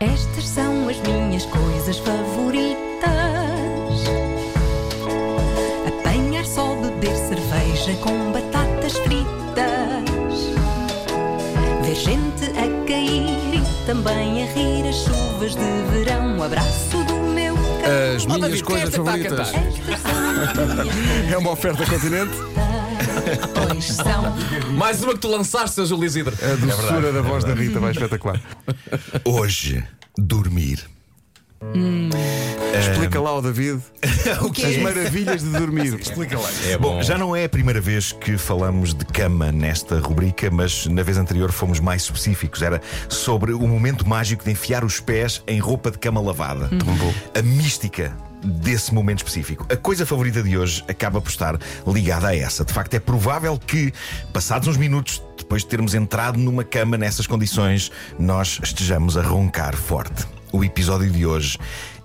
Estas são as minhas coisas favoritas: apanhar só, beber cerveja com batatas fritas, ver gente a cair e também a rir as chuvas de verão. Um abraço do meu cão. As Oh, minhas coisas é a favoritas. cantar? Estas são as minhas É uma oferta continente. Pois são. Mais uma que tu lançaste, Sr. Júlio Isidro. A doçura da voz da Rita vai espetacular. Hoje, dormir. Explica lá ao David o que as maravilhas de dormir. Explica lá. É bom, bom. já não é a primeira vez que falamos de cama nesta rubrica, mas na vez anterior fomos mais específicos. Era sobre o momento mágico de enfiar os pés em roupa de cama lavada. A mística desse momento específico. A coisa favorita de hoje acaba por estar ligada a essa. De facto, é provável que, passados uns minutos depois de termos entrado numa cama nessas condições, nós estejamos a roncar forte. O episódio de hoje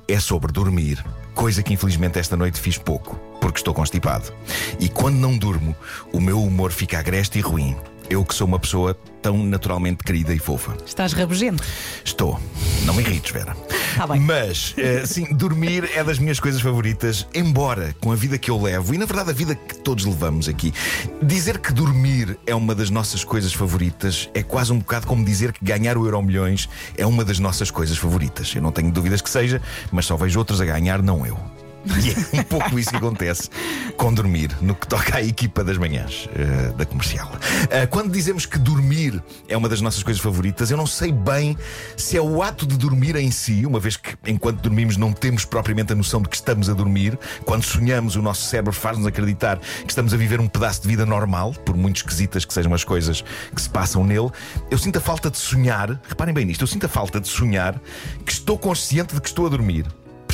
é sobre dormir, coisa que infelizmente esta noite fiz pouco, porque estou constipado. E quando não durmo, o meu humor fica agreste e ruim. Eu que sou uma pessoa tão naturalmente querida e fofa. Estás rabugento. Estou. Não me irrites, Vera. Tá bem. Mas, eh, sim, dormir é das minhas coisas favoritas, embora com a vida que eu levo e, na verdade, a vida que todos levamos aqui. Dizer que dormir é uma das nossas coisas favoritas é quase um bocado como dizer que ganhar o Euro Milhões é uma das nossas coisas favoritas. Eu não tenho dúvidas que seja, mas só vejo outros a ganhar, não eu. E é um pouco isso que acontece com dormir, no que toca à equipa das manhãs eh, da comercial. Eh, quando dizemos que dormir é uma das nossas coisas favoritas, eu não sei bem se é o ato de dormir em si, uma vez que enquanto dormimos não temos propriamente a noção de que estamos a dormir. Quando sonhamos, o nosso cérebro faz-nos acreditar que estamos a viver um pedaço de vida normal, por muito esquisitas que sejam as coisas que se passam nele. Eu sinto a falta de sonhar, reparem bem nisto, eu sinto a falta de sonhar que estou consciente de que estou a dormir.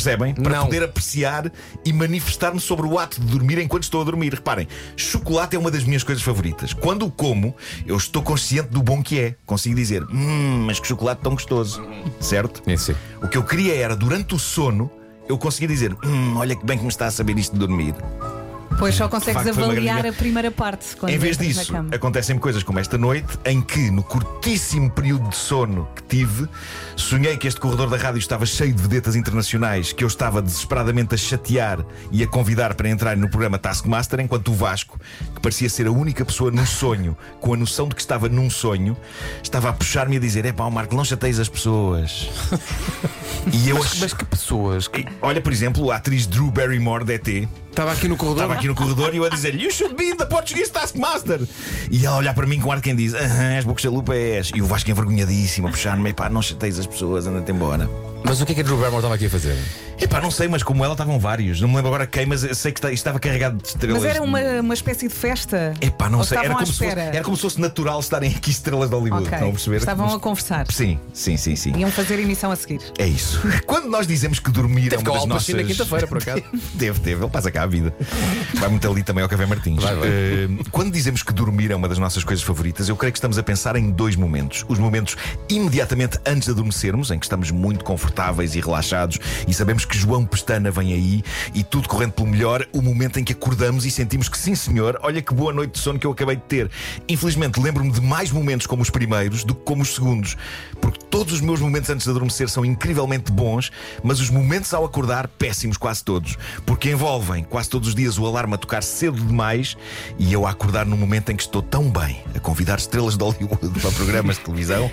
Percebem? Para Não. poder apreciar e manifestar-me sobre o ato de dormir enquanto estou a dormir. Reparem, chocolate é uma das minhas coisas favoritas. Quando o como, eu estou consciente do bom que é. Consigo dizer, hum, mas que chocolate tão gostoso. Certo? É, sim. O que eu queria era, durante o sono, eu conseguia dizer, hum, olha que bem que me está a saber isto de dormir. Pois só consegues facto, avaliar a primeira parte. Quando Em vez disso, acontecem coisas como esta noite, em que, no curtíssimo período de sono que tive, sonhei que este corredor da rádio estava cheio de vedetas internacionais que eu estava desesperadamente a chatear e a convidar para entrar no programa Taskmaster, enquanto o Vasco, que parecia ser a única pessoa num sonho, com a noção de que estava num sonho, estava a puxar-me a dizer: É pá, Marco, não chateis as pessoas. e eu ach- Mas que pessoas. que- Olha, por exemplo, a atriz Drew Barrymore da ET. Estava aqui no corredor. Estava aqui no corredor e eu a dizer You should be the Portuguese Taskmaster. E ela a olhar para mim com ar de quem diz Aham, és boca chalupa és. E o Vasco envergonhadíssimo a puxar-me Epá, não chateias as pessoas, anda-te embora Mas o que é que a Drew Barrymore estava aqui a fazer? Epá, não sei, mas como ela estavam vários Não me lembro agora quem, mas sei que está- estava carregado de estrelas Mas era uma, uma espécie de festa. Epá, não Ou sei, era como, se fosse, era como se fosse natural estarem aqui estrelas de Hollywood Ok. Estão a perceber? Estavam Mas- a conversar. Sim, sim, sim, sim Iam fazer emissão a seguir. É isso. Quando nós dizemos que dormir Teve é uma das Pacino nossas... na quinta-feira, por acaso. Teve, teve, ele passa cá a vida. Vai muito ali também ao Café Martins. Vai, vai. Eh, quando dizemos que dormir é uma das nossas coisas favoritas, eu creio que estamos a pensar em dois momentos. Os momentos imediatamente antes de adormecermos, em que estamos muito confortáveis e relaxados e sabemos que João Pestana vem aí e tudo correndo pelo melhor. O momento em que acordamos e sentimos que, sim senhor, olha que boa noite de sono que eu acabei de ter. Infelizmente, lembro-me de mais momentos como os primeiros do que como os segundos, porque todos os meus momentos antes de adormecer são incrivelmente bons, mas os momentos ao acordar, péssimos quase todos, porque envolvem quase todos os dias o alarme a tocar cedo demais e eu a acordar num momento em que estou tão bem a convidar estrelas de Hollywood para programas de televisão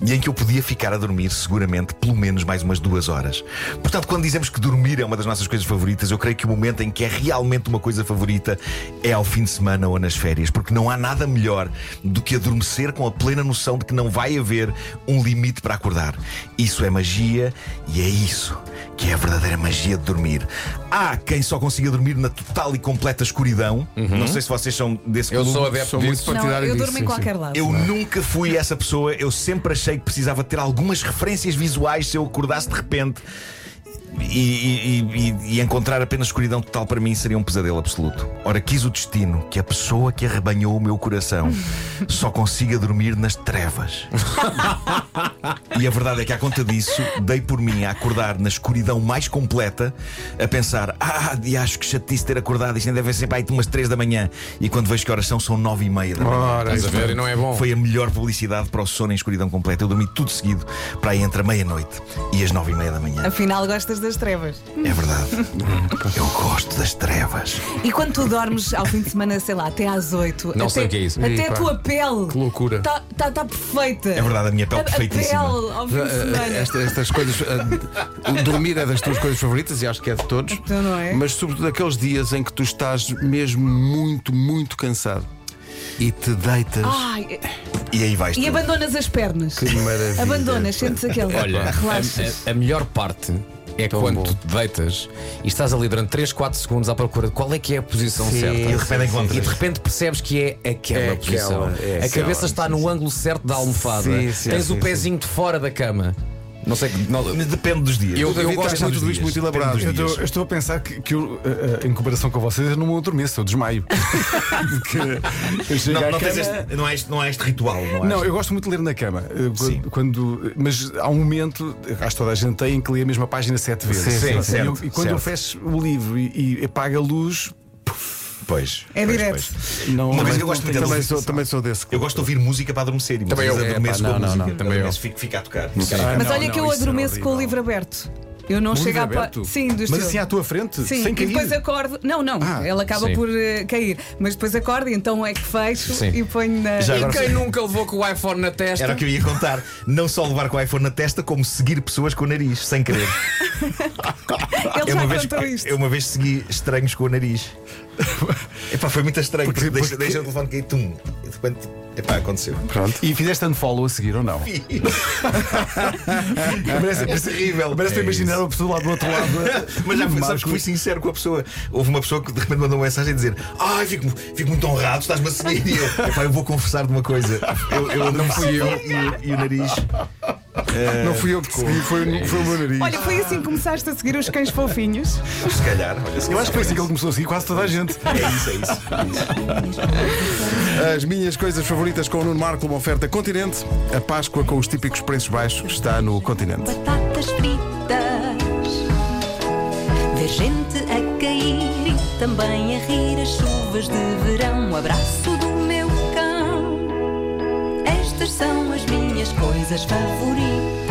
e em que eu podia ficar a dormir seguramente pelo menos mais umas duas horas. Portanto, quando dizemos que dormir é uma das nossas coisas favoritas, eu creio que o momento em que é realmente uma coisa favorita é ao fim de semana ou nas férias, porque não há nada melhor do que adormecer com a plena noção de que não vai haver um limite para acordar. Isso é magia e é isso que é a verdadeira magia de dormir. Há quem só consiga dormir na total e completa escuridão. Não sei se vocês são desse Eu clube. sou adepto Sou muito disso. Não, partidário eu disso, durmo em sim, qualquer lado. Eu nunca fui essa pessoa, eu sempre achei que precisava ter algumas referências visuais se eu acordasse de repente. E, e- e- e encontrar apenas escuridão total para mim seria um pesadelo absoluto. Ora, quis o destino que a pessoa que arrebanhou o meu coração só consiga dormir nas trevas. E a verdade é que, à conta disso, dei por mim a acordar na escuridão mais completa, a pensar: ah, de acho que chatice ter acordado, isto ainda deve ser para aí umas 3 da manhã. E quando vejo que horas são, são 9 e meia da manhã. Ora, Estás a ver? E não é bom. Foi a melhor publicidade para o sono em escuridão completa. Eu dormi tudo seguido para aí entre a meia-noite e as nove e meia da manhã. Afinal, gostas das trevas. É verdade. Eu gosto das trevas. E quando tu dormes ao fim de semana, sei lá, até às 8 Não até, sei o que é isso. Até a pá. tua pele. Que loucura. Está tá, tá perfeita. É verdade, a minha pele A- perfeitíssima. A pele ao fim de Eh, semana. Esta- estas coisas. eh, o dormir é das tuas coisas favoritas e acho que é de todos. Então não é? Mas sobretudo aqueles dias em que tu estás mesmo muito, muito cansado e te deitas. Ai, E aí vais e tu. abandonas as pernas. Que maravilha. Abandonas, sentes aquele. Olha, relaxas. a, a- a melhor parte é Tão quando bom. tu te deitas e estás ali durante 3, 4 segundos à procura de qual é que é a posição Sim, certa. E de repente E de repente percebes que é aquela É posição. aquela, é a aquela, cabeça está no ângulo certo da almofada. Sim, sim, Tens sim, o pezinho de fora da cama. Não sei. Não, Depende dos dias. Eu- David gosto dos tudo isto muito elaborado. Eu estou, eu estou a pensar que, que eu, eh, eh, em comparação com vocês, eu não adormeço, eu desmaio. Eu Não, não, cama- este, não, há este, não há este ritual, não há? Não, este- eu gosto muito de ler na cama. Quando- Sim. Quando, mas há um momento, acho que toda a gente tem, em que lê a mesma página sete vezes. Sim, sim, E certo, eu- e quando eu certo. fecho o livro e, e apago a luz, Pois. É pois, direto. pois. não. Uma que eu não gosto muito é Também ouvir- sou, também sou desse. Eu gosto de ouvir música para adormecer. E Também muitas eu. adormeço Epá, com a não, não, música. não. Também eu. Adormeço, fico, fico a tocar. Ah, Mas não, olha não, que eu era adormeço com o livro aberto. Eu não Um chego à pa-? Sim, do Mas estilo. assim à tua frente, Sim, sem e cair. depois acordo. Não, não, Ah, ele acaba sim. por eh, cair. Mas depois acordo e então é que fecho Sim. e ponho na. Já e quem sei. nunca levou com o iPhone na testa? Era o que eu ia contar. Não só levar com o iPhone na testa, como seguir pessoas com o nariz, sem querer. Ele Eu já uma, vez, contou isto. eu uma vez segui estranhos com o nariz. Epá, foi muito estranho, porque, Porque- deixa, porque- deixa o telefone cair, tum. E de repente, epá, aconteceu. Pronto. E fizeste unfollow a seguir ou não? parece, É terrível. Parece É imaginar isso. uma pessoa lá do outro lado. Mas já Marco. sabes que fui sincero com a pessoa. Houve uma pessoa que de repente mandou uma mensagem a dizer: Ai, fico, fico muito honrado, estás-me a seguir. E eu, epá, eu vou confessar de uma coisa. Eu, eu não fui eu e, o- e o nariz. eh, Não fui eu que segui, foi, foi o meu nariz. Olha, foi assim que começaste a seguir os cães fofinhos. se calhar, olha, se Eu acho que foi assim que ele começou a seguir quase toda a gente. É isso, é isso. As minhas coisas favoritas com o Nuno Marco, uma oferta Continente. A Páscoa com os típicos preços baixos está no Continente. Batatas fritas, ver gente a cair e também a rir as chuvas de verão. Um abraço do meu cão. Estas são as minhas coisas favoritas.